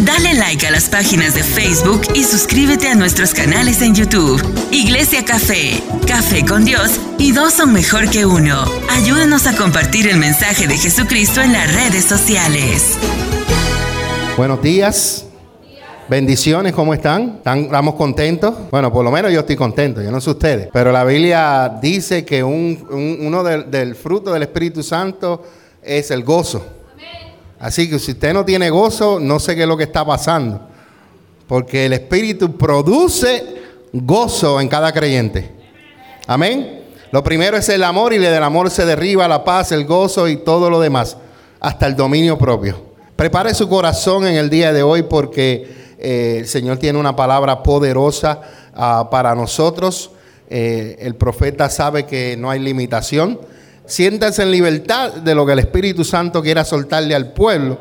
Dale like a las páginas de Facebook y suscríbete a nuestros canales en YouTube. Iglesia Café, Café con Dios y dos son mejor que uno. Ayúdanos a compartir el mensaje de Jesucristo en las redes sociales. Buenos días. Bendiciones, ¿cómo están? ¿Estamos contentos? Bueno, por lo menos yo estoy contento, yo no sé ustedes. Pero la Biblia dice que uno del fruto del Espíritu Santo es el gozo. Así que si usted no tiene gozo, no sé qué es lo que está pasando. Porque el Espíritu produce gozo en cada creyente. Amén. Lo primero es el amor y del amor se derriba la paz, el gozo y todo lo demás, hasta el dominio propio. Prepare su corazón en el día de hoy porque eh, el Señor tiene una palabra poderosa ah, para nosotros. Eh, el profeta sabe que no hay limitación. Siéntanse en libertad de lo que el Espíritu Santo quiera soltarle al pueblo.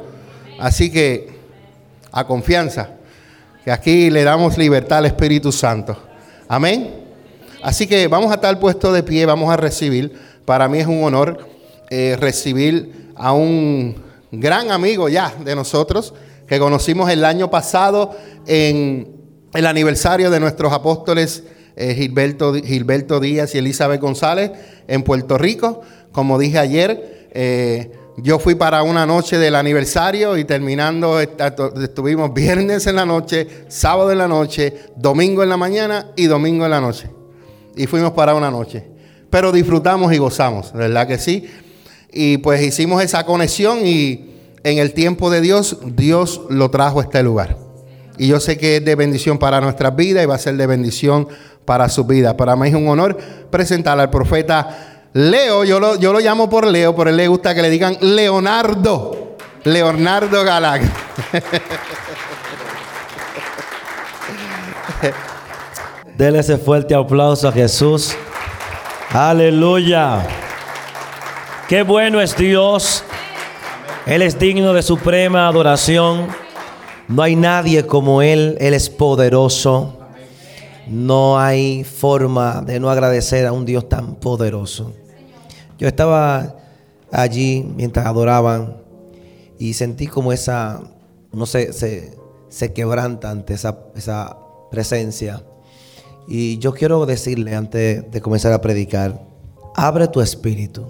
Así que a confianza, que aquí le damos libertad al Espíritu Santo. Amén. Así que vamos a estar puesto de pie, vamos a recibir. Para mí es un honor eh, recibir a un gran amigo ya de nosotros, que conocimos el año pasado en el aniversario de nuestros apóstoles eh, Gilberto, Gilberto Díaz y Elizabeth González en Puerto Rico. Como dije ayer, eh, yo fui para una noche del aniversario y terminando, estuvimos viernes en la noche, sábado en la noche, domingo en la mañana y domingo en la noche. Y fuimos para una noche. Pero disfrutamos y gozamos, ¿verdad que sí? Y pues hicimos esa conexión y en el tiempo de Dios, Dios lo trajo a este lugar. Y yo sé que es de bendición para nuestras vidas y va a ser de bendición para su vida. Para mí es un honor presentar al profeta Leo, yo lo, yo lo llamo por Leo, pero él le gusta que le digan Leonardo. Leonardo Galac. Dele ese fuerte aplauso a Jesús. Aleluya. Qué bueno es Dios. Él es digno de suprema adoración. No hay nadie como Él. Él es poderoso. No hay forma de no agradecer a un Dios tan poderoso. Yo estaba allí mientras adoraban y sentí como esa, no sé, se, se quebranta ante esa, esa presencia. Y yo quiero decirle antes de comenzar a predicar, abre tu espíritu,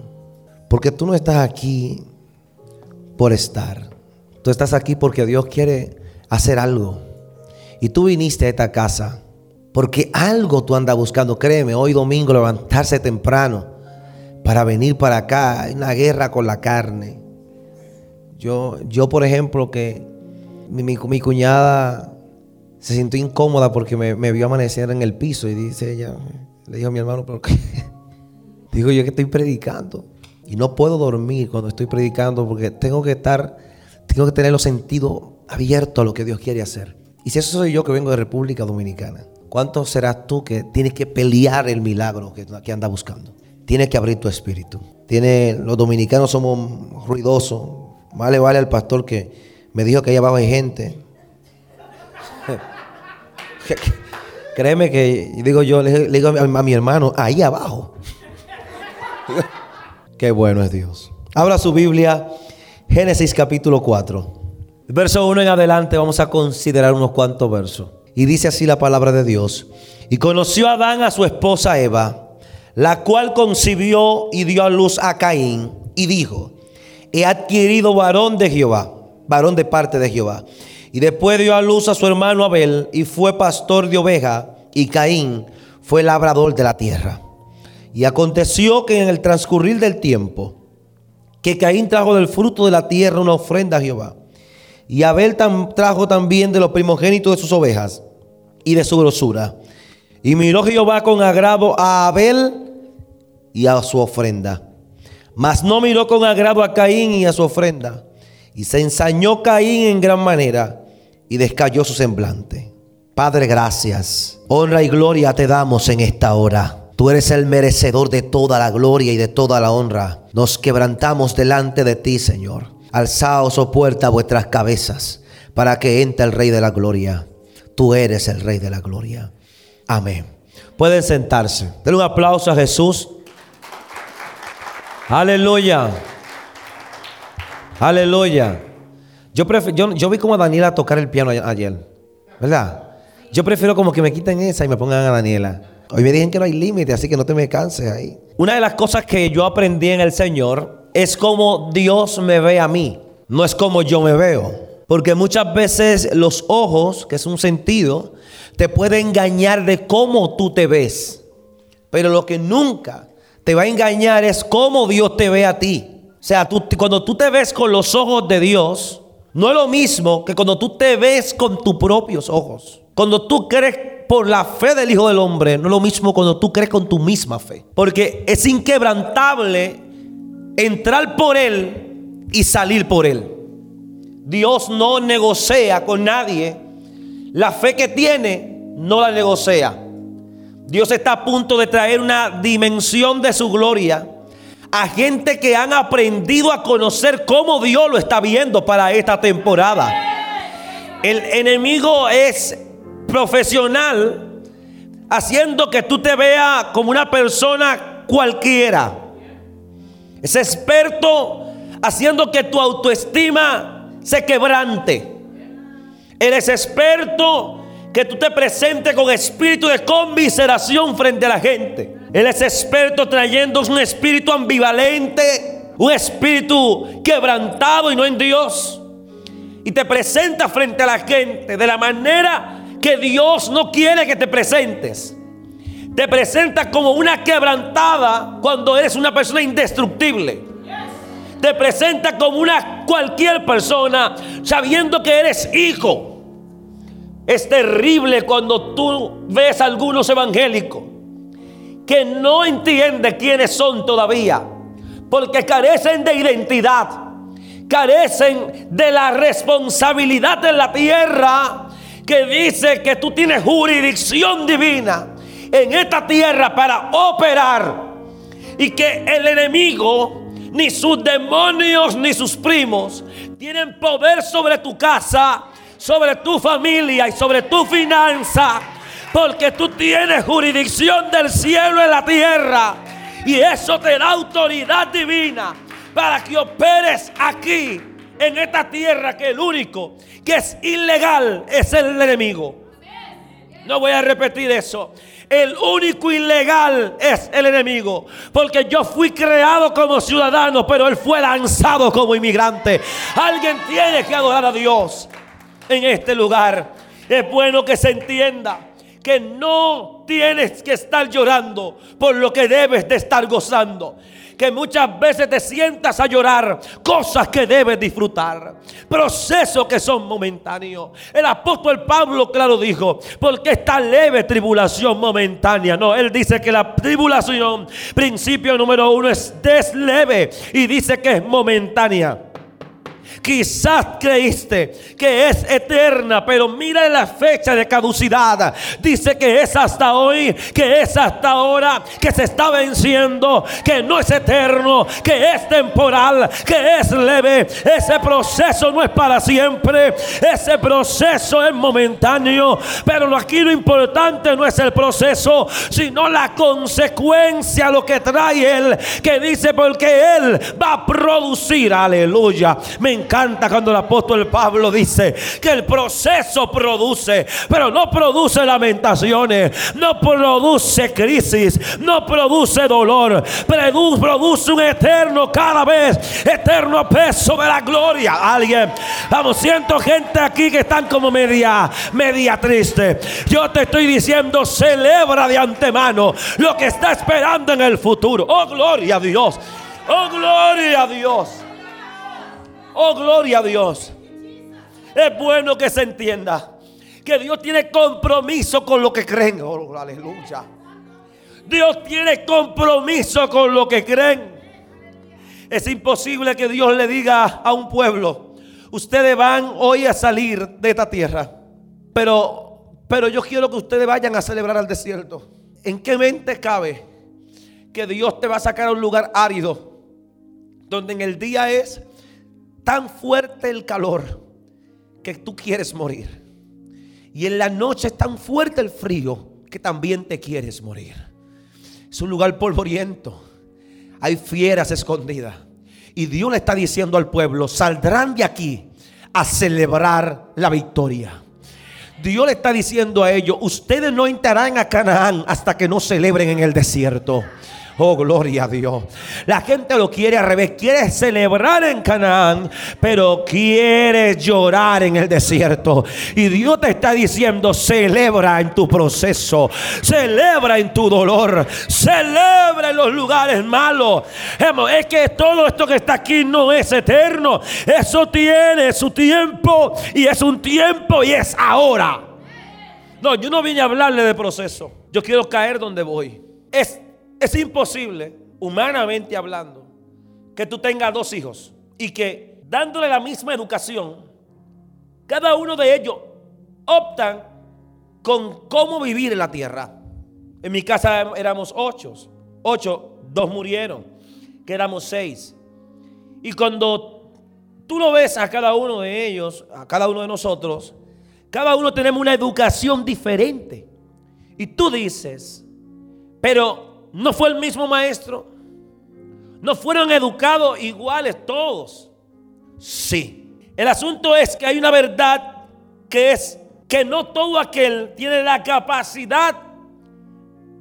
porque tú no estás aquí por estar. Tú estás aquí porque Dios quiere hacer algo. Y tú viniste a esta casa porque algo tú andas buscando. Créeme, hoy domingo levantarse temprano para venir para acá. Hay una guerra con la carne. Yo, yo por ejemplo, que mi, mi, cuñada se sintió incómoda porque me, vio amanecer en el piso y dice ella, le dijo a mi hermano, ¿pero qué? Digo yo que estoy predicando y no puedo dormir cuando estoy predicando porque tengo que estar, tengo que tener los sentidos abiertos a lo que Dios quiere hacer. Y si eso soy yo que vengo de República Dominicana, ¿cuánto serás tú que tienes que pelear el milagro que, que andas buscando? Tienes que abrir tu espíritu. Tiene, los dominicanos somos ruidosos. Vale, vale al pastor que me dijo que allá abajo hay gente. Créeme que, digo yo, le, digo a mi, hermano, ahí abajo. Qué bueno es Dios. Abra su Biblia, Génesis capítulo 4. Verso 1 en adelante vamos a considerar unos cuantos versos. Y dice así la palabra de Dios. Y conoció Adán a su esposa Eva la cual concibió y dio a luz a Caín y dijo, he adquirido varón de Jehová, varón de parte de Jehová. Y después dio a luz a su hermano Abel y fue pastor de oveja y Caín fue labrador de la tierra. Y aconteció que en el transcurrir del tiempo, que Caín trajo del fruto de la tierra una ofrenda a Jehová. Y Abel trajo también de los primogénitos de sus ovejas y de su grosura. Y miró Jehová con agrado a Abel y a su ofrenda. Mas no miró con agrado a Caín y a su ofrenda. Y se ensañó Caín en gran manera y descayó su semblante. Padre, gracias. Honra y gloria te damos en esta hora. Tú eres el merecedor de toda la gloria y de toda la honra. Nos quebrantamos delante de ti, Señor. Alzaos, oh puerta, vuestras cabezas, para que entre el Rey de la Gloria. Tú eres el Rey de la Gloria. Amén. Pueden sentarse. Denle un aplauso a Jesús. Aleluya. Aleluya. Yo, yo, yo vi como a Daniela tocar el piano ayer, ¿verdad? Yo prefiero como que me quiten esa y me pongan a Daniela. Hoy me dijeron que no hay límite, así que no te me canses ahí. Una de las cosas que yo aprendí en el Señor es como Dios me ve a mí, no es como yo me veo. Porque muchas veces los ojos, que es un sentido, te puede engañar de cómo tú te ves. Pero lo que nunca te va a engañar es cómo Dios te ve a ti. O sea, cuando tú te ves con los ojos de Dios, no es lo mismo que cuando tú te ves con tus propios ojos. Cuando tú crees por la fe del Hijo del Hombre, no es lo mismo cuando tú crees con tu misma fe. Porque es inquebrantable entrar por Él y salir por Él. Dios no negocia con nadie. La fe que tiene no la negocia. Dios está a punto de traer una dimensión de su gloria a gente que han aprendido a conocer cómo Dios lo está viendo para esta temporada. El enemigo es profesional haciendo que tú te veas como una persona cualquiera. Es experto haciendo que tu autoestima se quebrante. Él es experto que tú te presentes con espíritu de conmiseración frente a la gente. Él es experto trayendo un espíritu ambivalente, un espíritu quebrantado y no en Dios. Y te presenta frente a la gente de la manera que Dios no quiere que te presentes. Te presenta como una quebrantada cuando eres una persona indestructible. Te presenta como una cualquier persona sabiendo que eres hijo. Es terrible cuando tú ves a algunos evangélicos que no entiende quiénes son todavía, porque carecen de identidad, carecen de la responsabilidad en la tierra que dice que tú tienes jurisdicción divina en esta tierra para operar y que el enemigo, ni sus demonios, ni sus primos, tienen poder sobre tu casa, sobre tu familia y sobre tu finanza porque tú tienes jurisdicción del cielo en la tierra. Y eso te da autoridad divina para que operes aquí, en esta tierra, que el único que es ilegal es el enemigo. No voy a repetir eso. El único ilegal es el enemigo. Porque yo fui creado como ciudadano, pero él fue lanzado como inmigrante. Alguien tiene que adorar a Dios en este lugar. Es bueno que se entienda que no tienes que estar llorando por lo que debes de estar gozando. Que muchas veces te sientas a llorar cosas que debes disfrutar, procesos que son momentáneos. El apóstol Pablo, claro, dijo: Porque esta leve tribulación momentánea. No, él dice que la tribulación, principio número uno, es desleve y dice que es momentánea. Quizás creíste que es eterna, pero mira la fecha de caducidad. Dice que es hasta hoy, que es hasta ahora, que se está venciendo, que no es eterno, que es temporal, que es leve. Ese proceso no es para siempre, ese proceso es momentáneo. Pero aquí lo importante no es el proceso, sino la consecuencia, lo que trae Él, que dice porque Él va a producir, aleluya. Me encanta cuando el apóstol Pablo dice que el proceso produce, pero no produce lamentaciones, no produce crisis, no produce dolor, produce un eterno cada vez, eterno peso de la gloria. Alguien, vamos, siento gente aquí que están como media, media triste. Yo te estoy diciendo, celebra de antemano lo que está esperando en el futuro. Oh, gloria a Dios. Oh, gloria a Dios. Oh, gloria a Dios. Es bueno que se entienda que Dios tiene compromiso con lo que creen. Oh, aleluya. Dios tiene compromiso con lo que creen. Es imposible que Dios le diga a un pueblo, ustedes van hoy a salir de esta tierra, pero, pero yo quiero que ustedes vayan a celebrar al desierto. ¿En qué mente cabe que Dios te va a sacar a un lugar árido, donde en el día es tan fuerte el calor que tú quieres morir. Y en la noche es tan fuerte el frío que también te quieres morir. Es un lugar polvoriento. Hay fieras escondidas. Y Dios le está diciendo al pueblo, saldrán de aquí a celebrar la victoria. Dios le está diciendo a ellos, ustedes no entrarán a Canaán hasta que no celebren en el desierto. Oh, gloria a Dios. La gente lo quiere al revés. Quiere celebrar en Canaán, pero quiere llorar en el desierto. Y Dios te está diciendo, celebra en tu proceso. Celebra en tu dolor. Celebra en los lugares malos. Es que todo esto que está aquí no es eterno. Eso tiene su tiempo. Y es un tiempo y es ahora. No, yo no vine a hablarle de proceso. Yo quiero caer donde voy. Es es imposible, humanamente hablando, que tú tengas dos hijos y que dándole la misma educación, cada uno de ellos optan con cómo vivir en la tierra. En mi casa éramos ocho, ocho, dos murieron, quedamos seis. Y cuando tú lo ves a cada uno de ellos, a cada uno de nosotros, cada uno tenemos una educación diferente. Y tú dices, pero no fue el mismo maestro. No fueron educados iguales todos. Sí. El asunto es que hay una verdad que es que no todo aquel tiene la capacidad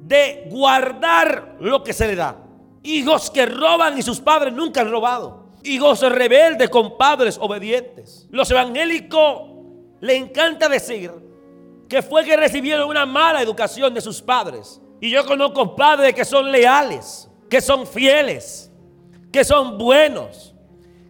de guardar lo que se le da. Hijos que roban y sus padres nunca han robado. Hijos rebeldes con padres obedientes. Los evangélicos le encanta decir que fue que recibieron una mala educación de sus padres. Y yo conozco padres que son leales, que son fieles, que son buenos,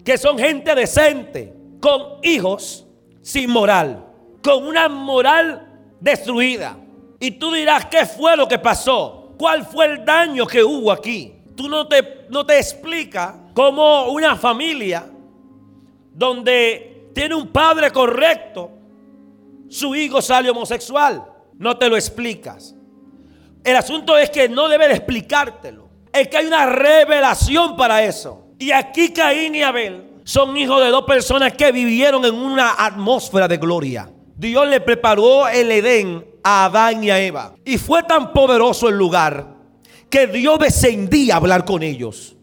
que son gente decente, con hijos sin moral, con una moral destruida. Y tú dirás, ¿qué fue lo que pasó? ¿Cuál fue el daño que hubo aquí? Tú no te, no te explicas cómo una familia donde tiene un padre correcto, su hijo sale homosexual. No te lo explicas. El asunto es que no debe de explicártelo. Es que hay una revelación para eso. Y aquí Caín y Abel son hijos de dos personas que vivieron en una atmósfera de gloria. Dios le preparó el Edén a Adán y a Eva. Y fue tan poderoso el lugar que Dios descendía a hablar con ellos.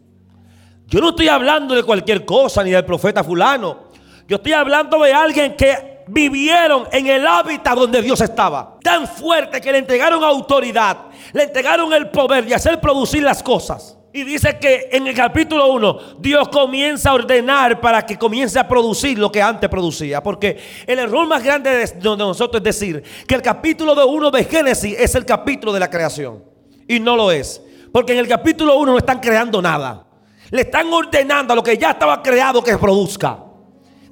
Yo no estoy hablando de cualquier cosa ni del profeta fulano. Yo estoy hablando de alguien que vivieron en el hábitat donde Dios estaba. Tan fuerte que le entregaron autoridad, le entregaron el poder de hacer producir las cosas. Y dice que en el capítulo 1 Dios comienza a ordenar para que comience a producir lo que antes producía. Porque el error más grande de nosotros es decir que el capítulo 1 de Génesis es el capítulo de la creación. Y no lo es. Porque en el capítulo 1 no están creando nada. Le están ordenando a lo que ya estaba creado que produzca.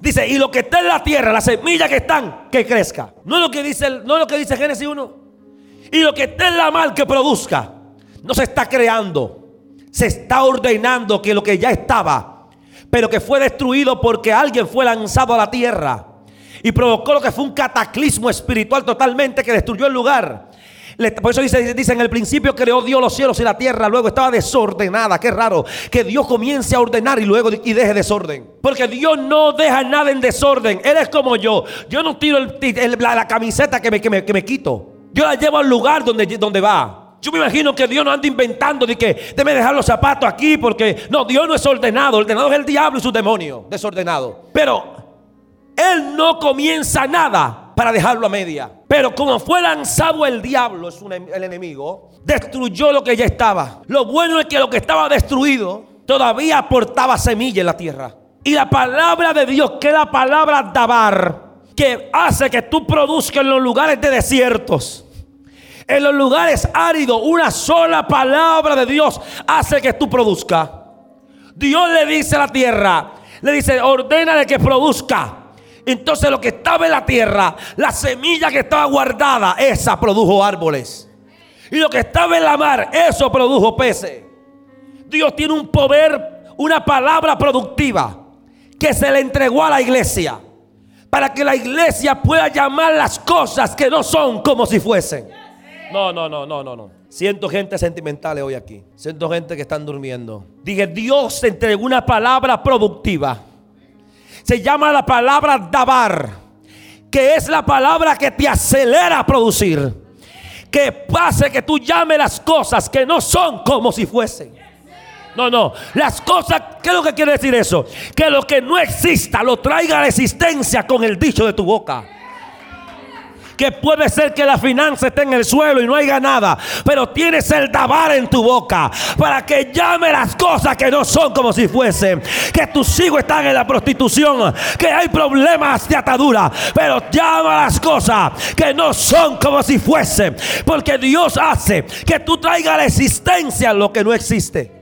Dice, y lo que está en la tierra, las semillas que están, que crezca. No es lo que dice, no es lo que dice Génesis 1. Y lo que está en la mal que produzca. No se está creando. Se está ordenando que lo que ya estaba, pero que fue destruido porque alguien fue lanzado a la tierra. Y provocó lo que fue un cataclismo espiritual totalmente que destruyó el lugar. Por eso dice, en el principio creó Dios los cielos y la tierra, luego estaba desordenada. Qué raro que Dios comience a ordenar y luego y deje desorden. Porque Dios no deja nada en desorden. Él es como yo. Yo no tiro la, camiseta que me, que, me, quito. Yo la llevo al lugar donde, donde va. Yo me imagino que Dios no anda inventando de que debe dejar los zapatos aquí porque no, Dios no es ordenado. Ordenado es el diablo y su demonio desordenado. Pero Él no comienza nada para dejarlo a media. Pero como fue lanzado el diablo, es el enemigo, destruyó lo que ya estaba. Lo bueno es que lo que estaba destruido todavía aportaba semilla en la tierra. Y la palabra de Dios, que es la palabra dabar, que hace que tú produzcas en los lugares de desiertos. En los lugares áridos, una sola palabra de Dios hace que tú produzcas. Dios le dice a la tierra, le dice, ordena de que produzca. Entonces lo que estaba en la tierra, la semilla que estaba guardada, esa produjo árboles. Y lo que estaba en la mar, eso produjo peces. Dios tiene un poder, una palabra productiva que se le entregó a la iglesia. Para que la iglesia pueda llamar las cosas que no son como si fuesen. No, no, no, no, no, no. Siento gente sentimental hoy aquí. Siento gente que están durmiendo. Dije, Dios entregó una palabra productiva se llama la palabra dabar, que es la palabra que te acelera a producir. Que pase que tú llames las cosas que no son como si fuesen. No, no. Las cosas, ¿qué es lo que quiere decir eso? Que lo que no exista lo traiga a la existencia con el dicho de tu boca que puede ser que la finanza esté en el suelo y no haya nada, pero tienes el dabar en tu boca para que llame las cosas que no son como si fuesen, que tus hijos están en la prostitución, que hay problemas de atadura, pero llama las cosas que no son como si fuesen, porque Dios hace que tú traigas la existencia lo que no existe.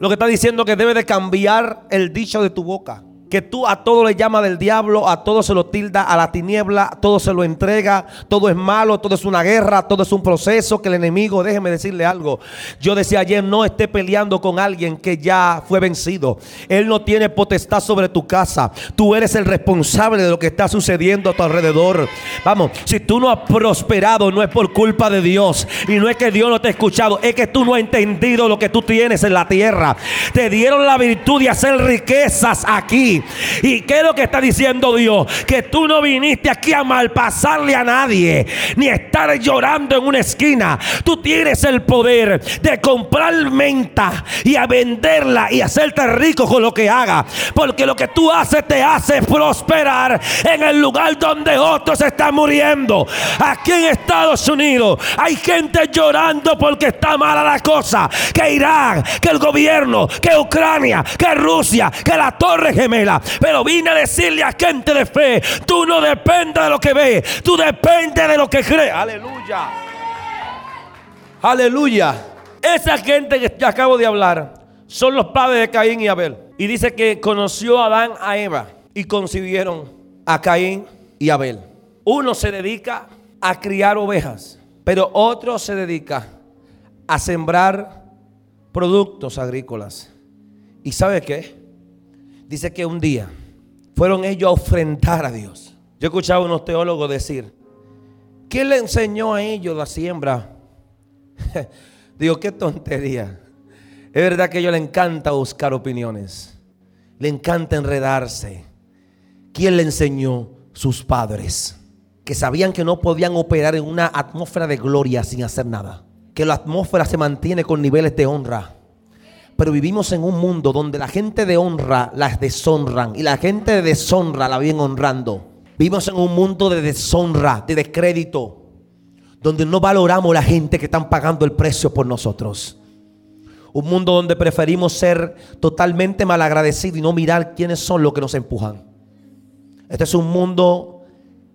Lo que está diciendo que debe de cambiar el dicho de tu boca que tú a todo le llamas del diablo, a todo se lo tilda, a la tiniebla, todo se lo entrega, todo es malo, todo es una guerra, todo es un proceso que el enemigo, déjeme decirle algo. Yo decía ayer, no esté peleando con alguien que ya fue vencido. Él no tiene potestad sobre tu casa. Tú eres el responsable de lo que está sucediendo a tu alrededor. Vamos, si tú no has prosperado, no es por culpa de Dios. Y no es que Dios no te ha escuchado, es que tú no has entendido lo que tú tienes en la tierra. Te dieron la virtud de hacer riquezas aquí. ¿Y qué es lo que está diciendo Dios? Que tú no viniste aquí a malpasarle a nadie, ni estar llorando en una esquina. Tú tienes el poder de comprar menta y a venderla y hacerte rico con lo que haga. Porque lo que tú haces te hace prosperar en el lugar donde otros están muriendo. Aquí en Estados Unidos hay gente llorando porque está mala la cosa. Que Irán, que el gobierno, que Ucrania, que Rusia, que la Torre Gemela pero vine a decirle a gente de fe, tú no dependes de lo que ves, tú dependes de lo que crees. Aleluya. Aleluya. Esa gente que te acabo de hablar son los padres de Caín y Abel. Y dice que conoció a Adán a Eva y concibieron a Caín y Abel. Uno se dedica a criar ovejas, pero otro se dedica a sembrar productos agrícolas. ¿Y sabe qué? Dice que un día fueron ellos a ofrendar a Dios. Yo he escuchado a unos teólogos decir, ¿quién le enseñó a ellos la siembra? Digo, qué tontería. Es verdad que a ellos le encanta buscar opiniones. Le encanta enredarse. ¿Quién le enseñó? Sus padres. Que sabían que no podían operar en una atmósfera de gloria sin hacer nada. Que la atmósfera se mantiene con niveles de honra. Pero vivimos en un mundo donde la gente de honra las deshonran y la gente de deshonra la vienen honrando. Vivimos en un mundo de deshonra, de descrédito, donde no valoramos la gente que están pagando el precio por nosotros. Un mundo donde preferimos ser totalmente malagradecidos y no mirar quiénes son los que nos empujan. Este es un mundo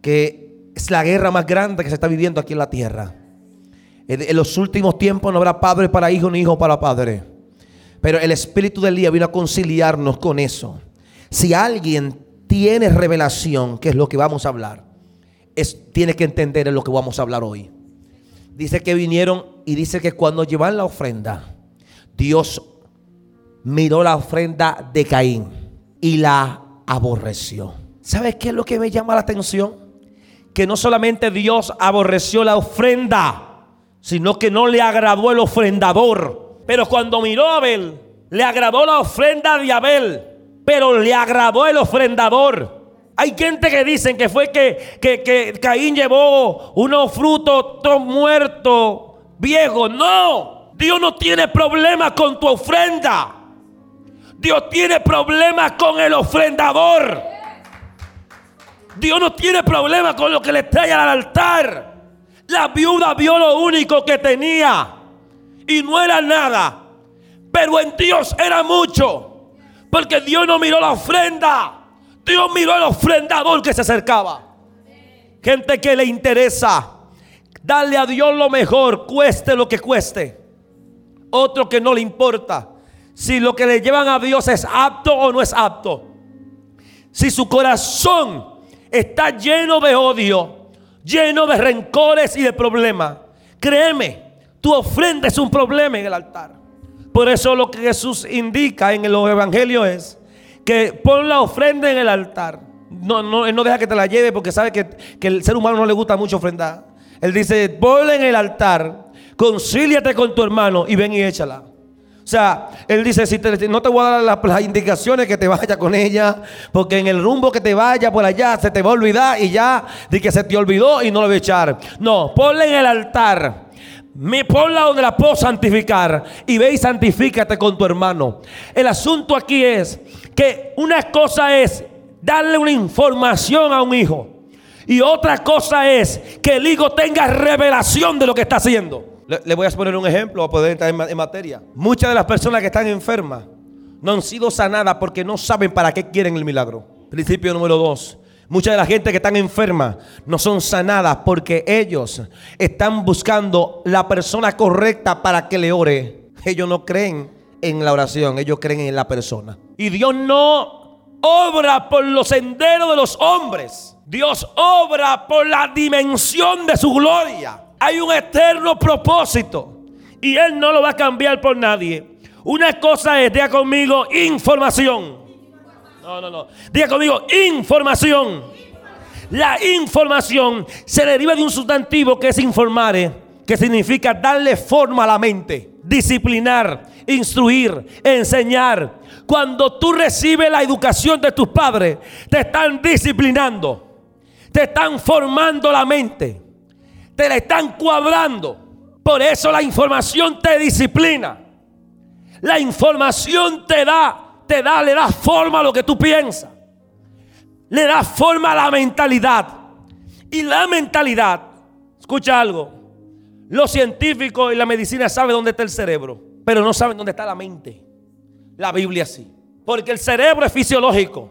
que es la guerra más grande que se está viviendo aquí en la tierra. En los últimos tiempos no habrá padre para hijo ni hijo para padre. Pero el Espíritu del día vino a conciliarnos con eso. Si alguien tiene revelación, que es lo que vamos a hablar, es, tiene que entender en lo que vamos a hablar hoy. Dice que vinieron y dice que cuando llevan la ofrenda, Dios miró la ofrenda de Caín y la aborreció. ¿Sabes qué es lo que me llama la atención? Que no solamente Dios aborreció la ofrenda, sino que no le agradó el ofrendador. Pero cuando miró a Abel, le agradó la ofrenda de Abel, pero le agradó el ofrendador. Hay gente que dicen que fue que, que, Caín llevó unos frutos muertos, viejos. No, Dios no tiene problema con tu ofrenda. Dios tiene problemas con el ofrendador. Dios no tiene problema con lo que le trae al altar. La viuda vio lo único que tenía y no era nada. Pero en Dios era mucho. Porque Dios no miró la ofrenda. Dios miró al ofrendador que se acercaba. Gente que le interesa darle a Dios lo mejor, cueste lo que cueste. Otro que no le importa si lo que le llevan a Dios es apto o no es apto. Si su corazón está lleno de odio, lleno de rencores y de problemas, créeme, tu ofrenda es un problema en el altar. Por eso lo que Jesús indica en los evangelios es que pon la ofrenda en el altar. No, no, él no deja que te la lleve porque sabe que, que el ser humano no le gusta mucho ofrendar. Él dice, ponla en el altar, concíliate con tu hermano y ven y échala. O sea, él dice, si no te voy a dar las, indicaciones que te vaya con ella, porque en el rumbo que te vaya por allá se te va a olvidar y ya de que se te olvidó y no lo voy a echar. No, ponle en el altar Me ponla donde la puedo santificar y ve y santifícate con tu hermano. El asunto aquí es que una cosa es darle una información a un hijo y otra cosa es que el hijo tenga revelación de lo que está haciendo. Le, voy a poner un ejemplo a poder entrar en, en materia. Muchas de las personas que están enfermas no han sido sanadas porque no saben para qué quieren el milagro. Principio número dos. Mucha de la gente que están enferma no son sanadas porque ellos están buscando la persona correcta para que le ore. Ellos no creen en la oración, ellos creen en la persona. Y Dios no obra por los senderos de los hombres. Dios obra por la dimensión de su gloria. Hay un eterno propósito y Él no lo va a cambiar por nadie. Una cosa es, diga conmigo, información. No, no, no. Diga conmigo, información. La información se deriva de un sustantivo que es informare, que significa darle forma a la mente, disciplinar, instruir, enseñar. Cuando tú recibes la educación de tus padres, te están disciplinando, te están formando la mente, te la están cuadrando. Por eso la información te disciplina. La información te da te da, le da forma a lo que tú piensas. Le da forma a la mentalidad. Y la mentalidad, escucha algo, los científicos y la medicina saben dónde está el cerebro, pero no saben dónde está la mente. La Biblia sí. Porque el cerebro es fisiológico,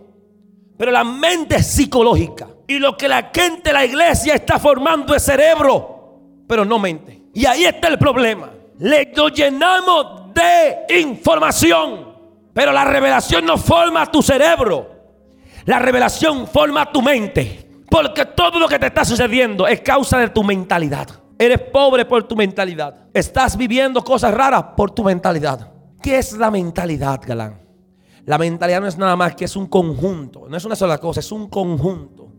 pero la mente es psicológica. Y lo que la gente, la iglesia está formando es cerebro, pero no mente. Y ahí está el problema. Le llenamos de información. Pero la revelación no forma tu cerebro. La revelación forma tu mente. Porque todo lo que te está sucediendo es causa de tu mentalidad. Eres pobre por tu mentalidad. Estás viviendo cosas raras por tu mentalidad. ¿Qué es la mentalidad, Galán? La mentalidad no es nada más que es un conjunto. No es una sola cosa, es un conjunto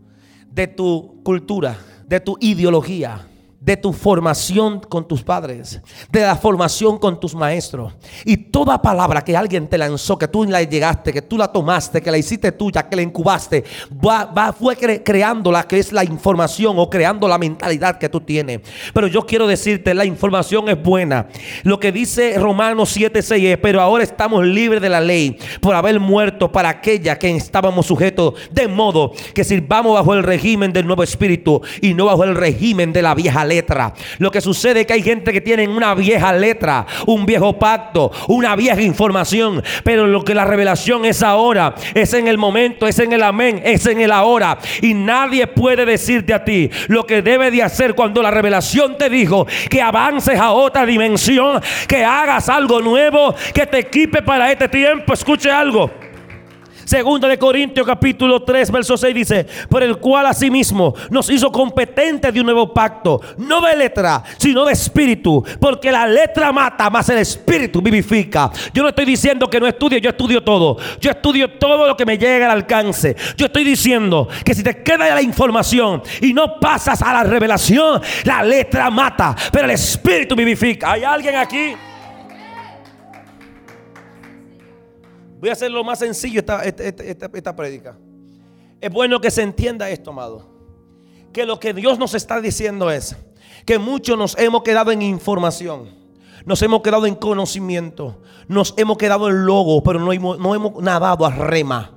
de tu cultura, de tu ideología, de tu formación con tus padres, de la formación con tus maestros. Y toda palabra que alguien te lanzó, que tú la llegaste, que tú la tomaste, que la hiciste tuya, que la incubaste, va, fue creando la que es la información o creando la mentalidad que tú tienes. Pero yo quiero decirte, la información es buena. Lo que dice Romanos 7:6 es, pero ahora estamos libres de la ley por haber muerto para aquella que estábamos sujetos, de modo que sirvamos bajo el régimen del nuevo espíritu y no bajo el régimen de la vieja letra. Lo que sucede es que hay gente que tiene una vieja letra, un viejo pacto, una vieja información. Pero lo que la revelación es ahora, es en el momento, es en el amén, es en el ahora. Y nadie puede decirte a ti lo que debe de hacer cuando la revelación te dijo que avances a otra dimensión, que hagas algo nuevo, que te equipe para este tiempo. Escuche algo. Segunda de Corintios capítulo 3, verso 6 dice, por el cual asimismo nos hizo competentes de un nuevo pacto, no de letra, sino de espíritu, porque la letra mata, más el espíritu vivifica. Yo no estoy diciendo que no estudie, yo estudio todo. Yo estudio todo lo que me llega al alcance. Yo estoy diciendo que si te queda la información y no pasas a la revelación, la letra mata, pero el espíritu vivifica. ¿Hay alguien aquí? Voy a hacer lo más sencillo esta, esta, prédica. Es bueno que se entienda esto, amado. Que lo que Dios nos está diciendo es que muchos nos hemos quedado en información. Nos hemos quedado en conocimiento. Nos hemos quedado en logo, pero no hemos, no hemos nadado a rema.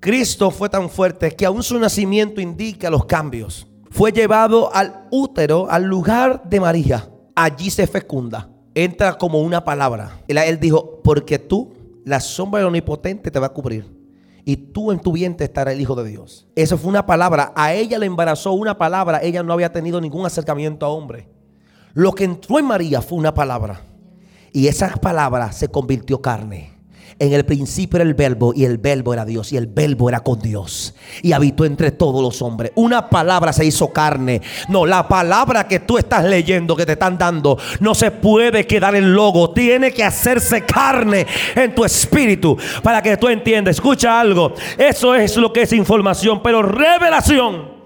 Cristo fue tan fuerte que aún su nacimiento indica los cambios. Fue llevado al útero, al lugar de María. Allí se fecunda. Entra como una palabra. Él dijo, porque tú la sombra del omnipotente te va a cubrir. Y tú en tu vientre estará el Hijo de Dios. Eso fue una palabra. A ella le embarazó una palabra. Ella no había tenido ningún acercamiento a hombre. Lo que entró en María fue una palabra. Y esa palabra se convirtió carne. En el principio era el verbo y el verbo era Dios y el verbo era con Dios y habitó entre todos los hombres. Una palabra se hizo carne. No, la palabra que tú estás leyendo, que te están dando, no se puede quedar en logo. Tiene que hacerse carne en tu espíritu para que tú entiendas. Escucha algo. Eso es lo que es información, pero revelación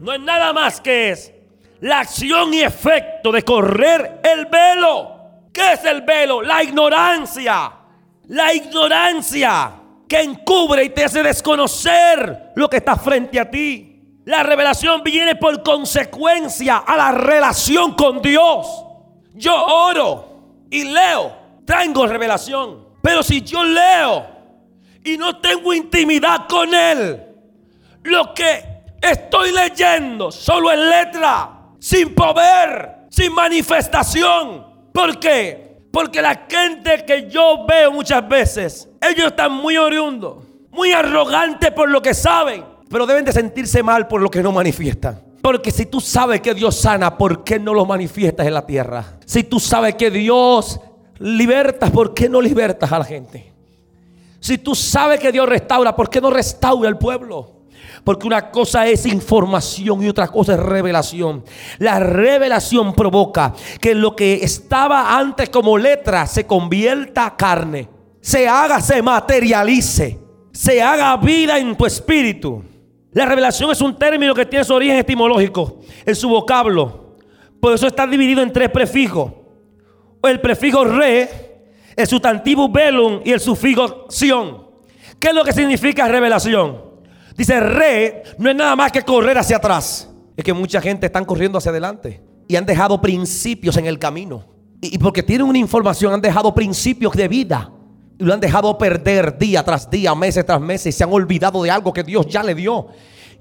no es nada más que es la acción y efecto de correr el velo. ¿Qué es el velo? La ignorancia. La ignorancia que encubre y te hace desconocer lo que está frente a ti. La revelación viene por consecuencia a la relación con Dios. yo oro y leo, tengo revelación. Pero si yo leo y no tengo intimidad con Él, lo que estoy leyendo solo es letra, sin poder, sin manifestación. ¿Por qué? Porque la gente que yo veo muchas veces, ellos están muy oriundos, muy arrogantes por lo que saben, pero deben de sentirse mal por lo que no manifiestan. Porque si tú sabes que Dios sana, ¿por qué no lo manifiestas en la tierra? Si tú sabes que Dios liberta, ¿por qué no libertas a la gente? Si tú sabes que Dios restaura, ¿por qué no restaura al pueblo? Porque una cosa es información y otra cosa es revelación. La revelación provoca que lo que estaba antes como letra se convierta carne, se haga, se materialice, se haga vida en tu espíritu. La revelación es un término que tiene su origen etimológico en su vocablo. Por eso está dividido en tres prefijos. El prefijo re, el sustantivo velum y el sufijo sion. ¿Qué es lo que significa revelación? Dice re no es nada más que correr hacia atrás. Es que mucha gente están corriendo hacia adelante y han dejado principios en el camino. Y, porque tienen una información han dejado principios de vida. Y lo han dejado perder día tras día, meses tras meses. Y se han olvidado de algo que Dios ya le dio.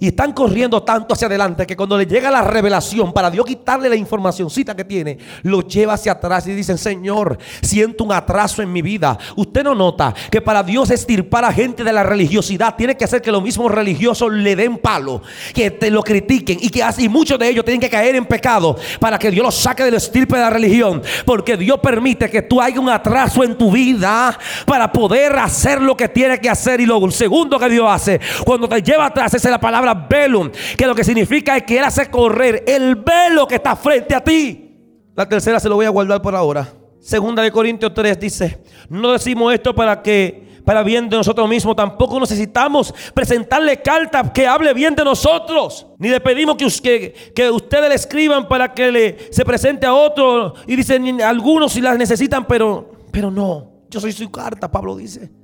Y están corriendo tanto hacia adelante que cuando le llega la revelación, para Dios quitarle la informacióncita que tiene, lo lleva hacia atrás y dicen, Señor, siento un atraso en mi vida. Usted no nota que para Dios estirpar a gente de la religiosidad tiene que hacer que los mismos religiosos le den palo, que te lo critiquen y que así muchos de ellos tienen que caer en pecado para que Dios los saque del estirpe de la religión. Porque Dios permite que tú haya un atraso en tu vida para poder hacer lo que tiene que hacer. Y lo segundo que Dios hace, cuando te lleva atrás, es la palabra velum, que lo que significa es que Él hace correr el velo que está frente a ti. La tercera se lo voy a guardar por ahora. Segunda de Corintios 3 dice, no decimos esto para que para bien de nosotros mismos, tampoco necesitamos presentarle carta que hable bien de nosotros, ni le pedimos que, que, ustedes le escriban para que le, se presente a otro y dicen algunos si las necesitan, pero, pero no, yo soy su carta, Pablo dice.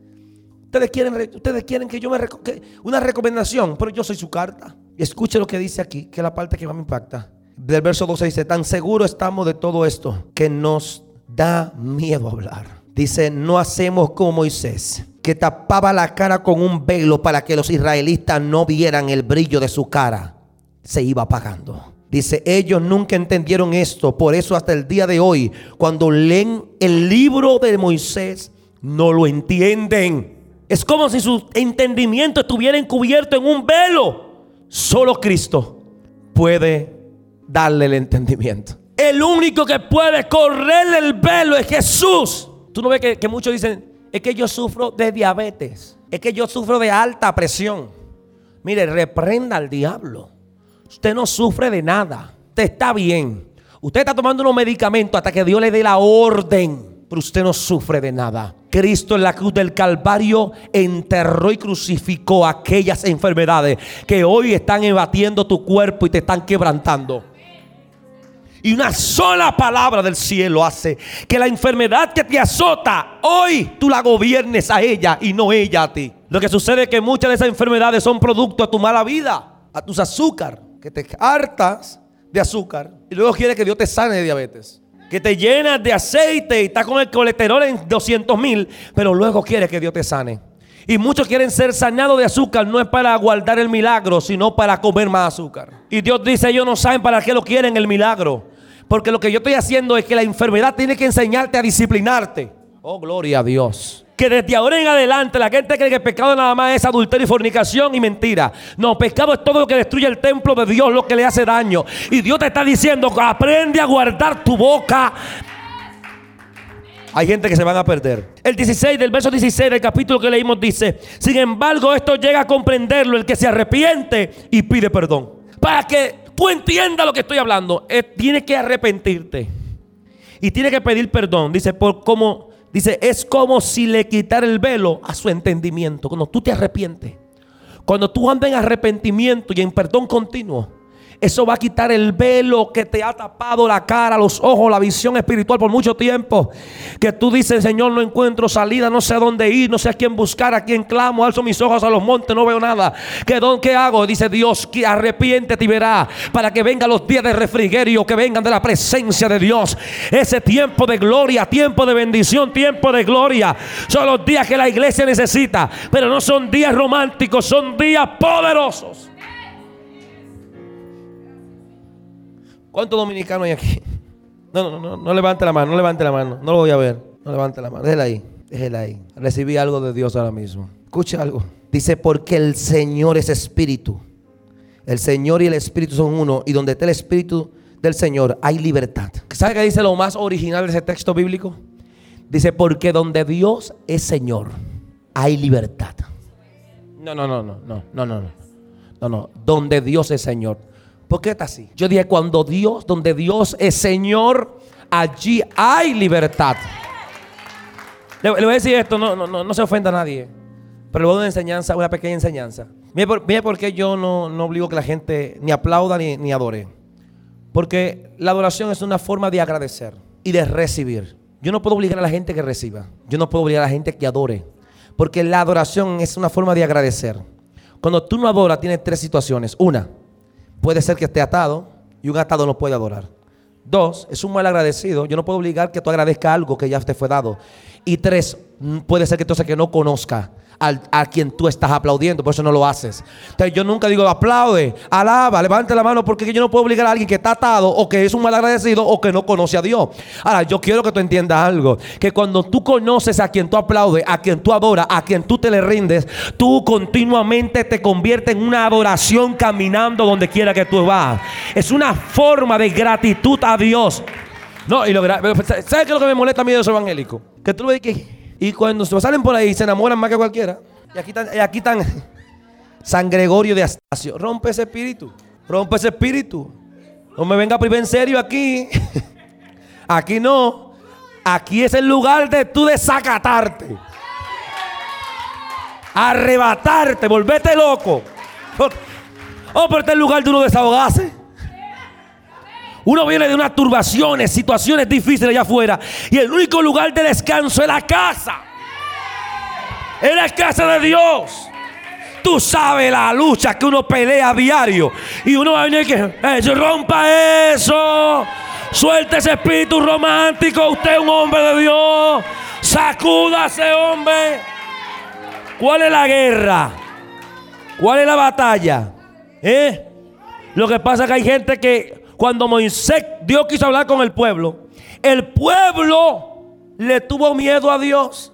Ustedes quieren, ustedes quieren que yo me una recomendación, pero yo soy su carta. Escuche lo que dice aquí, que es la parte que más me impacta. Del verso 12 dice, tan seguro estamos de todo esto que nos da miedo hablar. Dice, no hacemos como Moisés, que tapaba la cara con un velo para que los israelitas no vieran el brillo de su cara. Se iba apagando. Dice, ellos nunca entendieron esto. Por eso hasta el día de hoy, cuando leen el libro de Moisés, no lo entienden. Es como si su entendimiento estuviera encubierto en un velo. Solo Cristo puede darle el entendimiento. El único que puede correrle el velo es Jesús. Tú no ves que, muchos dicen, es que yo sufro de diabetes, es que yo sufro de alta presión. Mire, reprenda al diablo. Usted no sufre de nada. Usted está bien. Usted está tomando unos medicamentos hasta que Dios le dé la orden pero usted no sufre de nada. Cristo en la cruz del Calvario enterró y crucificó aquellas enfermedades que hoy están evadiendo tu cuerpo y te están quebrantando. Y una sola palabra del cielo hace que la enfermedad que te azota, hoy tú la gobiernes a ella y no ella a ti. Lo que sucede es que muchas de esas enfermedades son producto de tu mala vida, a tus azúcar, que te hartas de azúcar y luego quiere que Dios te sane de diabetes que te llenas de aceite y estás con el colesterol en 200 mil, pero luego quieres que Dios te sane. Y muchos quieren ser sanados de azúcar, no es para guardar el milagro, sino para comer más azúcar. Y Dios dice, ellos no saben para qué lo quieren el milagro. Porque lo que yo estoy haciendo es que la enfermedad tiene que enseñarte a disciplinarte. Oh, gloria a Dios que desde ahora en adelante la gente cree que el pecado nada más es adulterio y fornicación y mentira. No, pecado es todo lo que destruye el templo de Dios, lo que le hace daño. Y Dios te está diciendo, aprende a guardar tu boca. Hay gente que se van a perder. El 16 del verso 16 del capítulo que leímos dice, sin embargo esto llega a comprenderlo el que se arrepiente y pide perdón. Para que tú entiendas lo que estoy hablando, eh, tiene que arrepentirte. Y tiene que pedir perdón. Dice, por como Dice, es como si le quitara el velo a su entendimiento. Cuando tú te arrepientes, cuando tú andas en arrepentimiento y en perdón continuo, Eso va a quitar el velo que te ha tapado la cara, los ojos, la visión espiritual por mucho tiempo. Que tú dices, Señor, no encuentro salida, no sé a dónde ir, no sé a quién buscar, a quién clamo, alzo mis ojos a los montes, no veo nada. ¿Qué, don, qué hago? Dice Dios, que arrepiéntete y verá para que vengan los días de refrigerio, que vengan de la presencia de Dios. Ese tiempo de gloria, tiempo de bendición, tiempo de gloria. Son los días que la iglesia necesita, pero no son días románticos, son días poderosos. ¿Cuántos dominicanos hay aquí? No, no, no, no levante la mano, no levante la mano. No lo voy a ver. No levante la mano. Déjela ahí, déjela ahí. Recibí algo de Dios ahora mismo. Escucha algo. Dice, porque el Señor es espíritu. El Señor y el espíritu son uno. Y donde está el espíritu del Señor hay libertad. ¿Sabe qué dice lo más original de ese texto bíblico? Dice, porque donde Dios es Señor, hay libertad. No, no, no, no, no, no, no. No, no. Donde Dios es Señor. ¿Por qué está así? Yo dije, cuando Dios, donde Dios es Señor, allí hay libertad. Le, voy a decir esto, no, no, no, se ofenda a nadie. Pero le voy a dar una enseñanza, una pequeña enseñanza. Mire por, qué yo no, no, obligo que la gente ni aplauda ni, ni adore. Porque la adoración es una forma de agradecer y de recibir. Yo no puedo obligar a la gente que reciba. Yo no puedo obligar a la gente que adore. Porque la adoración es una forma de agradecer. Cuando tú no adoras, tienes tres situaciones. Una, puede ser que esté atado y un atado no puede adorar. Dos, es un mal agradecido. Yo no puedo obligar que tú agradezcas algo que ya te fue dado. Y tres, mm, puede ser que entonces que no conozca a quien tú estás aplaudiendo, por eso no lo haces. Entonces yo nunca digo aplaude, alaba, levante la mano, porque yo no puedo obligar a alguien que está atado o que es un mal agradecido o que no conoce a Dios. Ahora, yo quiero que tú entiendas algo, que cuando tú conoces a quien tú aplaudes, a quien tú adoras, a quien tú te le rindes, tú continuamente te conviertes en una adoración caminando donde quiera que tú vas. Es una forma de gratitud a Dios. No, y lo ¿sabes qué es lo que me molesta a mí de los evangélicos? Que tú ves que y cuando salen por ahí se enamoran más que cualquiera. Y aquí están, y aquí están San Gregorio de Astacio. Rompe ese espíritu. Rompe ese espíritu. No me venga a privar en serio aquí. Aquí no. Aquí es el lugar de tú desacatarte. Arrebatarte, volvete loco. Oh, pero este es el lugar de uno desahogarse. Uno viene de unas turbaciones, situaciones difíciles allá afuera. Y el único lugar de descanso es la casa. Es la casa de Dios. Tú sabes la lucha que uno pelea a diario. Y uno va a venir que eh, rompa eso. Suelte ese espíritu romántico. Usted es un hombre de Dios. Sacúdase, hombre. ¿Cuál es la guerra? ¿Cuál es la batalla? ¿Eh? Lo que pasa es que hay gente que cuando Moisés, Dios quiso hablar con el pueblo, el pueblo le tuvo miedo a Dios.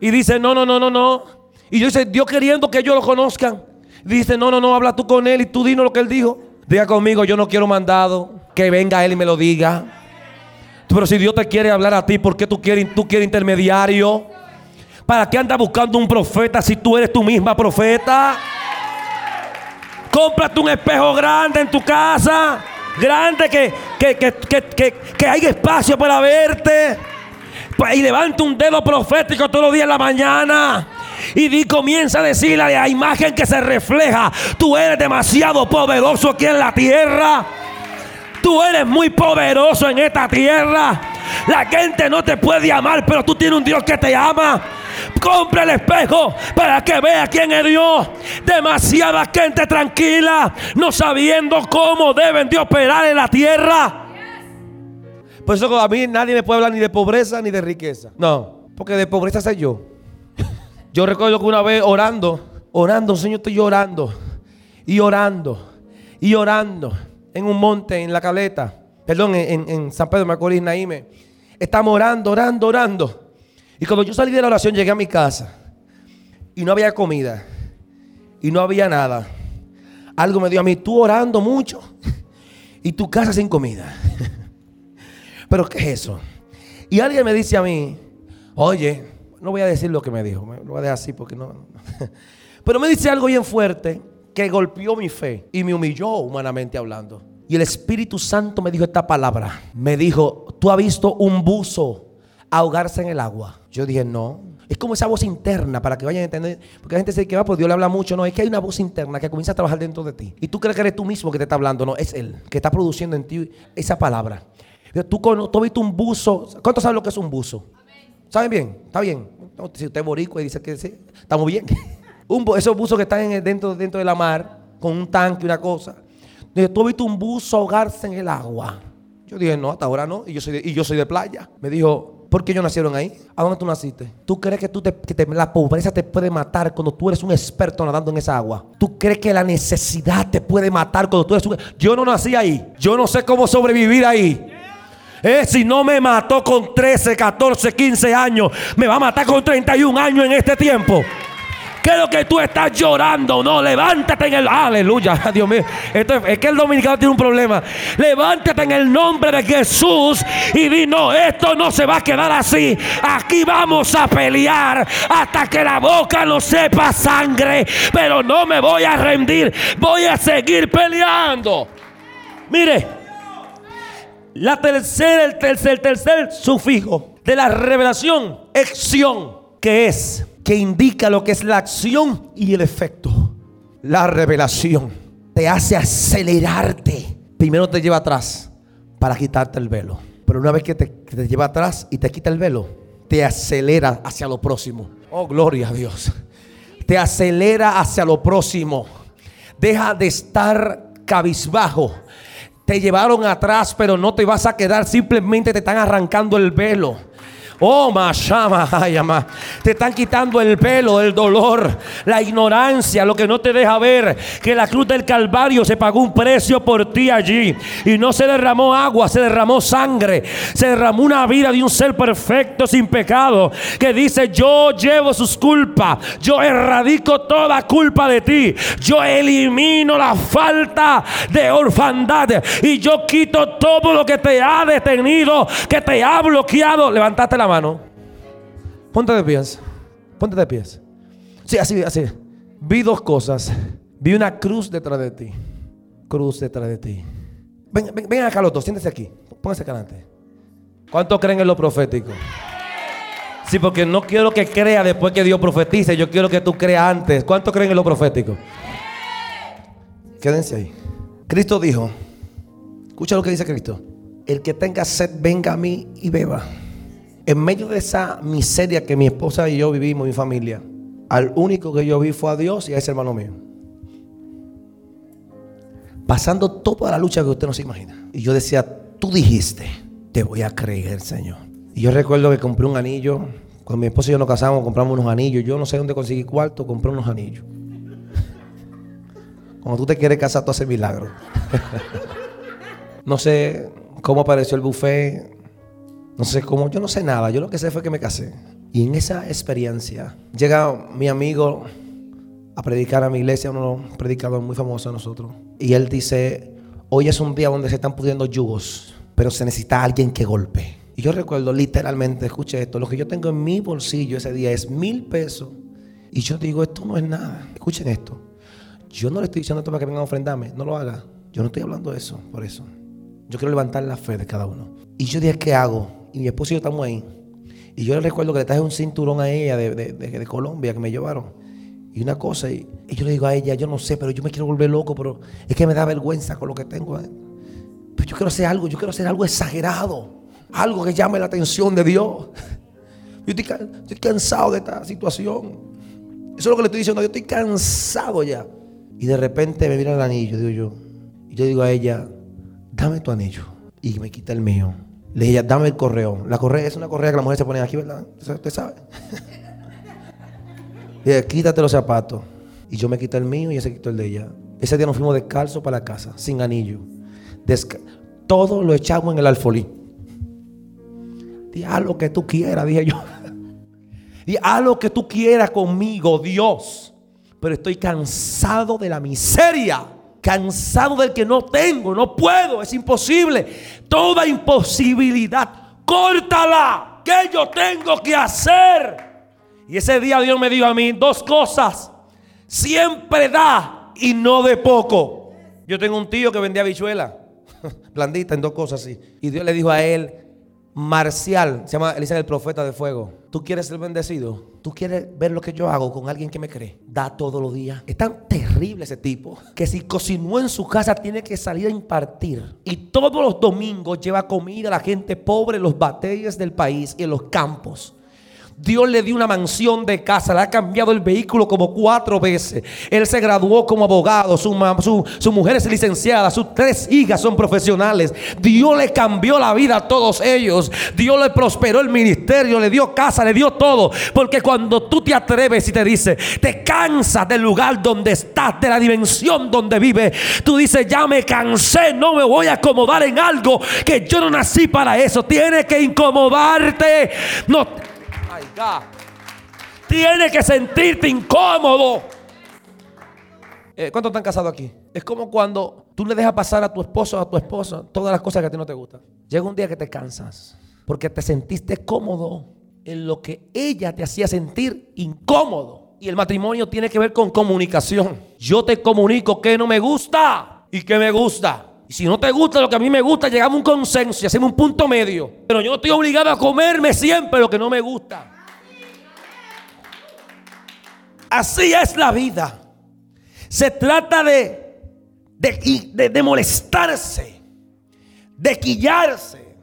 Y dice, no, no, no, no, no. Y yo dice, Dios queriendo que ellos lo conozcan. Dice, no, no, no, habla tú con él y tú dinos lo que él dijo. Diga conmigo, yo no quiero mandado. Que venga él y me lo diga. Pero si Dios te quiere hablar a ti, ¿por qué tú quieres, tú quieres intermediario? ¿Para qué andas buscando un profeta si tú eres tu misma profeta? Cómprate un espejo grande en tu casa grande que, que, hay espacio para verte. Pues, y levanta un dedo profético todos los días en la mañana. Y comienza a decirle a la imagen que se refleja. Tú eres demasiado poderoso aquí en la tierra. Tú eres muy poderoso en esta tierra. La gente no te puede amar, pero tú tienes un Dios que te ama. Compra el espejo para que vea quién es Dios. Demasiada gente tranquila, no sabiendo cómo deben de operar en la tierra. Por eso a mí nadie me puede hablar ni de pobreza ni de riqueza. No, porque de pobreza soy yo. Yo recuerdo que una vez orando, orando, Señor, estoy llorando. Y orando, y orando en un monte, en la caleta. Perdón, en, San Pedro Macorís, Naime. Estamos orando, orando, orando. Y cuando yo salí de la oración, llegué a mi casa y no había comida y no había nada. Algo me dio a mí, tú orando mucho y tu casa sin comida. Pero ¿qué es eso? Y alguien me dice a mí, oye, no voy a decir lo que me dijo, lo voy a dejar así porque no. Pero me dice algo bien fuerte que golpeó mi fe y me humilló humanamente hablando. Y el Espíritu Santo me dijo esta palabra. Me dijo, tú has visto un buzo ahogarse en el agua. Yo dije, no. Es como esa voz interna para que vayan a entender. Porque la gente dice que va, pues Dios le habla mucho. No, es que hay una voz interna que comienza a trabajar dentro de ti. Y tú crees que eres tú mismo que te está hablando. No, es Él que está produciendo en ti esa palabra. Tú, tú has visto un buzo. ¿Cuántos saben lo que es un buzo? ¿Saben bien? ¿Está bien? Si usted es boricua y dice que sí, estamos bien. un, esos buzos que están dentro, dentro de la mar, con un tanque y una cosa. Tú has visto un buzo ahogarse en el agua. Yo dije, no, hasta ahora no. Y yo soy de, y yo soy de playa. Me dijo, ¿por qué ellos nacieron ahí? ¿A dónde tú naciste? ¿Tú crees que, tú te, la pobreza te puede matar cuando tú eres un experto nadando en esa agua? ¿Tú crees que la necesidad te puede matar cuando tú eres un... Yo no nací ahí. Yo no sé cómo sobrevivir ahí. Eh, si no me mató con 13, 14, 15 años, me va a matar con 31 años en este tiempo. ¿Qué lo que tú estás llorando? No, levántate en el. Aleluya, Dios mío. es, que el dominicano tiene un problema. Levántate en el nombre de Jesús y di: No, esto no se va a quedar así. Aquí vamos a pelear hasta que la boca no sepa sangre. Pero no me voy a rendir. Voy a seguir peleando. Mire, la tercera, el tercer, el tercer sufijo de la revelación, acción, que es que indica lo que es la acción y el efecto. La revelación te hace acelerarte. Primero te lleva atrás para quitarte el velo. Pero una vez que te, lleva atrás y te quita el velo, te acelera hacia lo próximo. Oh, gloria a Dios. Te acelera hacia lo próximo. Deja de estar cabizbajo. Te llevaron atrás, pero no te vas a quedar. Simplemente te están arrancando el velo. Oh, Mashama, te están quitando el pelo, el dolor, la ignorancia, lo que no te deja ver que la cruz del Calvario se pagó un precio por ti allí y no se derramó agua, se derramó sangre, se derramó una vida de un ser perfecto sin pecado que dice: Yo llevo sus culpas, yo erradico toda culpa de ti, yo elimino la falta de orfandad y yo quito todo lo que te ha detenido, que te ha bloqueado. Levantate la mano. Ponte de pies. Ponte de pies. Sí, así, así. Vi dos cosas. Vi una cruz detrás de ti. Cruz detrás de ti. Ven, ven, acá los dos, siéntese aquí. Póngase acá adelante. ¿Cuántos creen en lo profético? Sí, porque no quiero que crea después que Dios profetice. Yo quiero que tú creas antes. ¿Cuántos creen en lo profético? Quédense ahí. Cristo dijo, escucha lo que dice Cristo. El que tenga sed, venga a mí y beba. En medio de esa miseria que mi esposa y yo vivimos, mi familia, al único que yo vi fue a Dios y a ese hermano mío. Pasando toda la lucha que usted no se imagina. Y yo decía, tú dijiste, te voy a creer, Señor. Y yo recuerdo que compré un anillo. Cuando mi esposa y yo nos casamos, compramos unos anillos. Yo no sé dónde conseguí cuarto, compré unos anillos. Cuando tú te quieres casar, tú haces milagros. no sé cómo apareció el buffet no sé cómo, yo no sé nada. Yo lo que sé fue que me casé. Y en esa experiencia llega mi amigo a predicar a mi iglesia, uno predicador muy famoso de nosotros. Y él dice, hoy es un día donde se están pudiendo yugos, pero se necesita alguien que golpe. Y yo recuerdo literalmente, escuche esto, lo que yo tengo en mi bolsillo ese día es mil pesos. Y yo digo, esto no es nada. Escuchen esto. Yo no le estoy diciendo esto para que vengan a ofrendarme, no lo haga. Yo no estoy hablando de eso, por eso. Yo quiero levantar la fe de cada uno. Y yo dije, ¿qué hago? Y mi esposo y yo estamos ahí. Y yo le recuerdo que le traje un cinturón a ella de, Colombia que me llevaron. Y una cosa, y, yo le digo a ella, yo no sé, pero yo me quiero volver loco, pero es que me da vergüenza con lo que tengo. ¿eh? Pero yo quiero hacer algo, yo quiero hacer algo exagerado. Algo que llame la atención de Dios. Yo estoy, estoy cansado de esta situación. Eso es lo que le estoy diciendo, yo estoy cansado ya. Y de repente me mira el anillo, digo yo. Y yo digo a ella, dame tu anillo. Y me quita el mío. Le dije, dame el correo. La correa es una correa que la mujer se pone aquí, ¿verdad? Usted sabe. Le dije, quítate los zapatos. Y yo me quité el mío y ella se quitó el de ella. Ese día nos fuimos descalzo para la casa, sin anillo. Todo lo echamos en el alfolí. Di haz lo que tú quieras, dije yo. Y haz lo que tú quieras conmigo, Dios. Pero estoy cansado de la miseria cansado del que no tengo, no puedo, es imposible. Toda imposibilidad, córtala, que yo tengo que hacer. Y ese día Dios me dijo a mí dos cosas. Siempre da y no de poco. Yo tengo un tío que vendía bichuela, blandita en dos cosas así. Y Dios le dijo a él, Marcial, se llama, dicen el profeta de fuego. ¿Tú quieres ser bendecido? ¿Tú quieres ver lo que yo hago con alguien que me cree? Da todos los días. Es tan terrible ese tipo que si cocinó en su casa tiene que salir a impartir. Y todos los domingos lleva comida a la gente pobre en los batalles del país y en los campos. Dios le dio una mansión de casa, le ha cambiado el vehículo como cuatro veces. Él se graduó como abogado, su, su, mujer es licenciada, sus tres hijas son profesionales. Dios le cambió la vida a todos ellos. Dios le prosperó el ministerio, le dio casa, le dio todo. Porque cuando tú te atreves y te dices, te cansas del lugar donde estás, de la dimensión donde vives, tú dices, ya me cansé, no me voy a acomodar en algo que yo no nací para eso. Tienes que incomodarte. No Tienes que sentirte incómodo. Eh, ¿Cuántos están casados aquí? Es como cuando tú le dejas pasar a tu esposo o a tu esposa todas las cosas que a ti no te gustan. Llega un día que te cansas porque te sentiste cómodo en lo que ella te hacía sentir incómodo. Y el matrimonio tiene que ver con comunicación. Yo te comunico que no me gusta y que me gusta. Y si no te gusta lo que a mí me gusta, llegamos a un consenso y hacemos un punto medio. Pero yo no estoy obligado a comerme siempre lo que no me gusta. Así es la vida. Se trata de, de, molestarse, de quillarse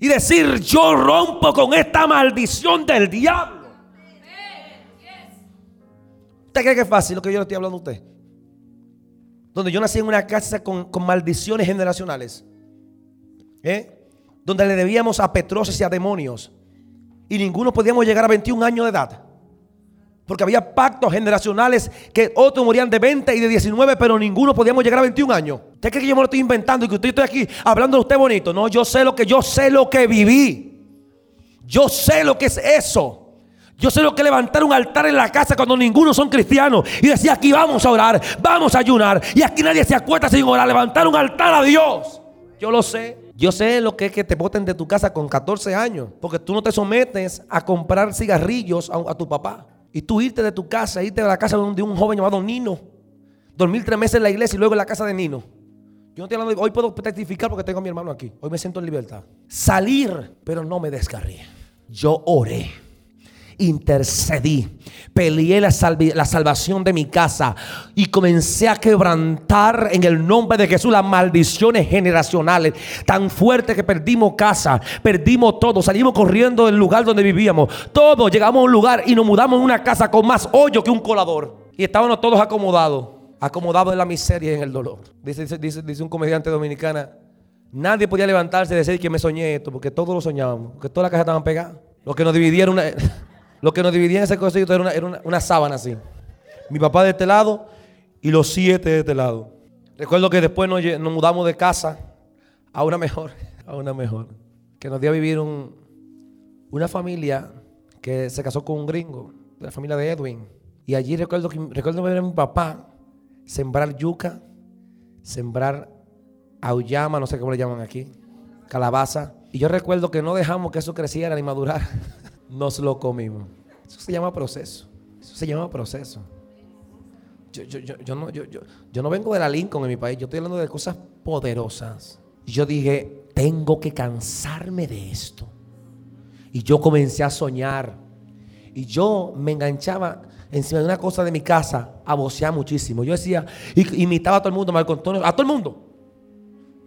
y decir, yo rompo con esta maldición del diablo. ¿Usted cree que es fácil lo que yo le estoy hablando a usted? Donde yo nací en una casa con, maldiciones generacionales. ¿eh? Donde le debíamos a petroces y a demonios. Y ninguno podíamos llegar a 21 años de edad. Porque había pactos generacionales que otros morían de 20 y de 19, pero ninguno podíamos llegar a 21 años. ¿Usted cree que yo me lo estoy inventando y que usted estoy aquí hablando de usted bonito? No, yo sé lo que yo sé lo que viví. Yo sé lo que es eso. Yo sé lo que levantar un altar en la casa cuando ninguno son cristianos y decía aquí vamos a orar, vamos a ayunar y aquí nadie se acuesta sin orar, levantar un altar a Dios. Yo lo sé. Yo sé lo que es que te boten de tu casa con 14 años, porque tú no te sometes a comprar cigarrillos a, tu papá. Y tú irte de tu casa, irte a la casa de un joven llamado Nino. Dormir tres meses en la iglesia y luego en la casa de Nino. Yo no estoy hablando de, hoy puedo testificar porque tengo a mi hermano aquí. Hoy me siento en libertad. Salir, pero no me descarrí. Yo oré intercedí, peleé la, salvación de mi casa y comencé a quebrantar en el nombre de Jesús las maldiciones generacionales tan fuertes que perdimos casa, perdimos todo, salimos corriendo del lugar donde vivíamos, todos llegamos a un lugar y nos mudamos en una casa con más hoyo que un colador y estábamos todos acomodados, acomodados en la miseria y en el dolor. Dice, dice, dice un comediante dominicana, nadie podía levantarse y decir que me soñé esto, porque todos lo soñábamos, porque todas las casas estaban pegadas. Lo que nos dividieron. Lo que nos dividía en ese cosito era, una, sábana así. Mi papá de este lado y los siete de este lado. Recuerdo que después nos, mudamos de casa a una mejor, a una mejor. Que nos dio a vivir una familia que se casó con un gringo, de la familia de Edwin. Y allí recuerdo, que, recuerdo ver a mi papá sembrar yuca, sembrar auyama, no sé cómo le llaman aquí, calabaza. Y yo recuerdo que no dejamos que eso creciera ni madurara. nos lo comimos. Eso se llama proceso. Eso se llama proceso. Yo, no, vengo de la Lincoln en mi país, yo estoy hablando de cosas poderosas. Yo dije, tengo que cansarme de esto. Y yo comencé a soñar. Y yo me enganchaba encima de una cosa de mi casa a vocear muchísimo. Yo decía, imitaba a todo el mundo, Marco Antonio, a todo el mundo.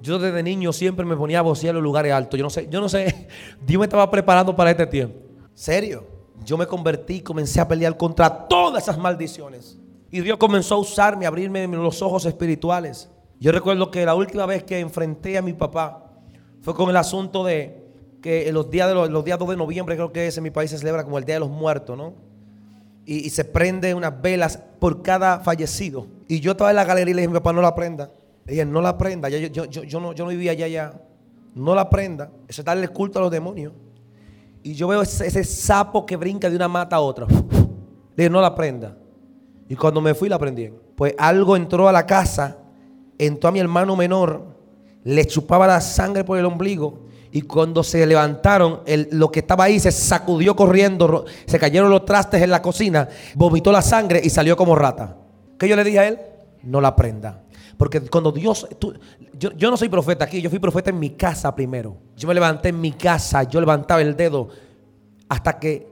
Yo desde niño siempre me ponía a vocear en los lugares altos. Yo no sé, yo no sé, Dios me estaba preparando para este tiempo. Serio. Yo me convertí y comencé a pelear contra todas esas maldiciones. Y Dios comenzó a usarme, a abrirme los ojos espirituales. Yo recuerdo que la última vez que enfrenté a mi papá fue con el asunto de que los días, de los, días 2 de noviembre, creo que es en mi país se celebra como el Día de los Muertos, ¿no? Y, se prende unas velas por cada fallecido. Y yo estaba en la galería y le dije, mi papá, no la prenda. Le dije, no la prenda. yo, yo, yo, no, yo no vivía allá, ya. No la prenda. Eso es darle culto a los demonios. Y yo veo ese, sapo que brinca de una mata a otra. Le no la prenda. Y cuando me fui la prendí. Pues algo entró a la casa, entró a mi hermano menor, le chupaba la sangre por el ombligo. Y cuando se levantaron, lo que estaba ahí se sacudió corriendo, se cayeron los trastes en la cocina, vomitó la sangre y salió como rata. ¿Qué yo le dije a él? No la prenda. Porque cuando Dios, yo, yo, no soy profeta aquí, yo fui profeta en mi casa primero. Yo me levanté en mi casa, yo levantaba el dedo hasta que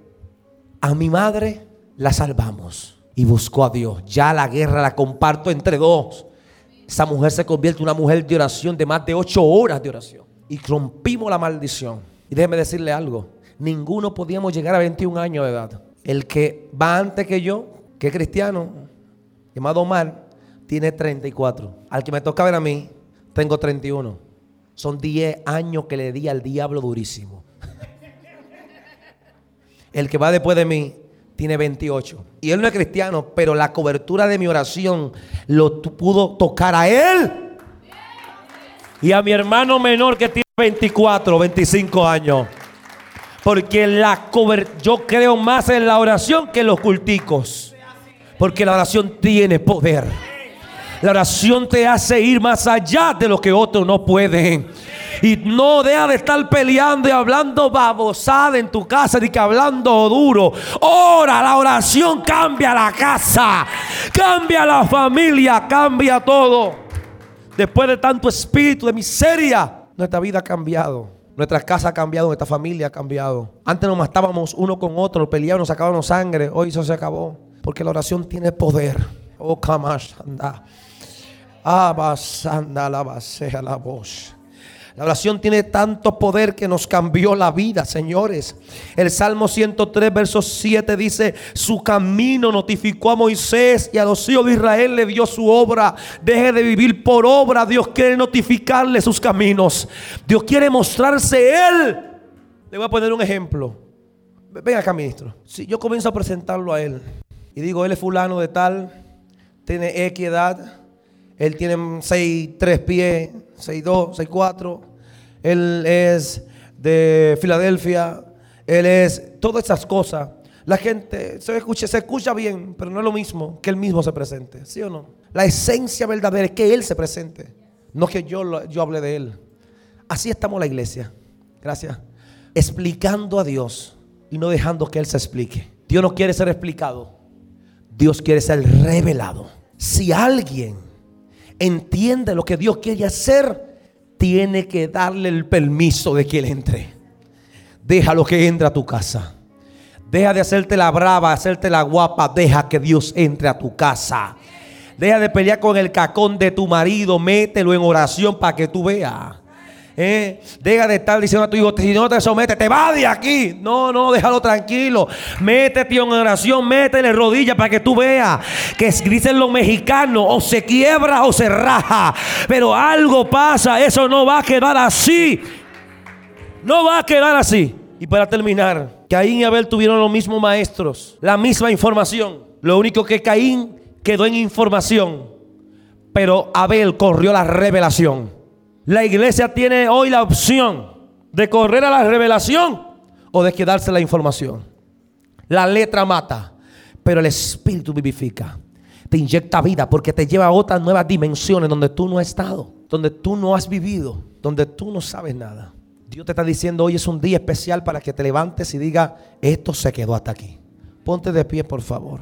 a mi madre la salvamos y buscó a Dios. Ya la guerra la comparto entre dos. Esa mujer se convierte en una mujer de oración de más de ocho horas de oración. Y rompimos la maldición. Y déjeme decirle algo, ninguno podíamos llegar a 21 años de edad. El que va antes que yo, que es cristiano, llamado Omar, tiene 34. Al que me toca ver a mí, tengo 31. Son 10 años que le di al diablo durísimo. El que va después de mí tiene 28. Y él no es cristiano, pero la cobertura de mi oración lo pudo tocar a él. Y a mi hermano menor que tiene 24, 25 años. Porque la yo creo más en la oración que en los culticos. Porque la oración tiene poder. La oración te hace ir más allá de lo que otros no pueden. Y no deja de estar peleando y hablando babosada en tu casa, ni que hablando duro. Ora, la oración cambia la casa, cambia la familia, cambia todo. Después de tanto espíritu de miseria, nuestra vida ha cambiado. Nuestra casa ha cambiado, nuestra familia ha cambiado. Antes nos matábamos uno con otro, peleábamos, sacábamos sangre. Hoy eso se acabó. Porque la oración tiene poder. Oh, Kamash, anda. Abasanda la basea la voz. La oración tiene tanto poder que nos cambió la vida, señores. El Salmo 103, verso 7 dice, su camino notificó a Moisés y a los hijos de Israel le dio su obra. Deje de vivir por obra. Dios quiere notificarle sus caminos. Dios quiere mostrarse Él. Le voy a poner un ejemplo. Ven acá, ministro. Si yo comienzo a presentarlo a Él y digo, Él es fulano de tal, tiene equidad, Él tiene 6, 3 pies, 6'2, 6'4. Él es de Filadelfia. Él es todas esas cosas. La gente se escucha, se escucha bien, pero no es lo mismo que él mismo se presente. ¿Sí o no? La esencia verdadera es que él se presente, no que yo, yo hable de él. Así estamos la iglesia. Gracias. Explicando a Dios y no dejando que él se explique. Dios no quiere ser explicado. Dios quiere ser revelado. Si alguien entiende lo que Dios quiere hacer, tiene que darle el permiso de que Él entre. Déjalo que entre a tu casa. Deja de hacerte la brava, hacerte la guapa. Deja que Dios entre a tu casa. Deja de pelear con el cacón de tu marido. Mételo en oración para que tú veas. ¿Eh? Deja de estar diciendo a tu hijo, si no te sometes, te va de aquí. No, no, déjalo tranquilo. Métete en oración, métele rodillas para que tú veas que dicen los mexicanos, o se quiebra o se raja. Pero algo pasa, eso no va a quedar así. No va a quedar así. Y para terminar, Caín y Abel tuvieron los mismos maestros, la misma información. Lo único que Caín quedó en información, pero Abel corrió la revelación. La iglesia tiene hoy la opción de correr a la revelación o de quedarse la información. La letra mata, pero el espíritu vivifica. Te inyecta vida porque te lleva a otras nuevas dimensiones donde tú no has estado, donde tú no has vivido, donde tú no sabes nada. Dios te está diciendo hoy es un día especial para que te levantes y diga, esto se quedó hasta aquí. Ponte de pie, por favor.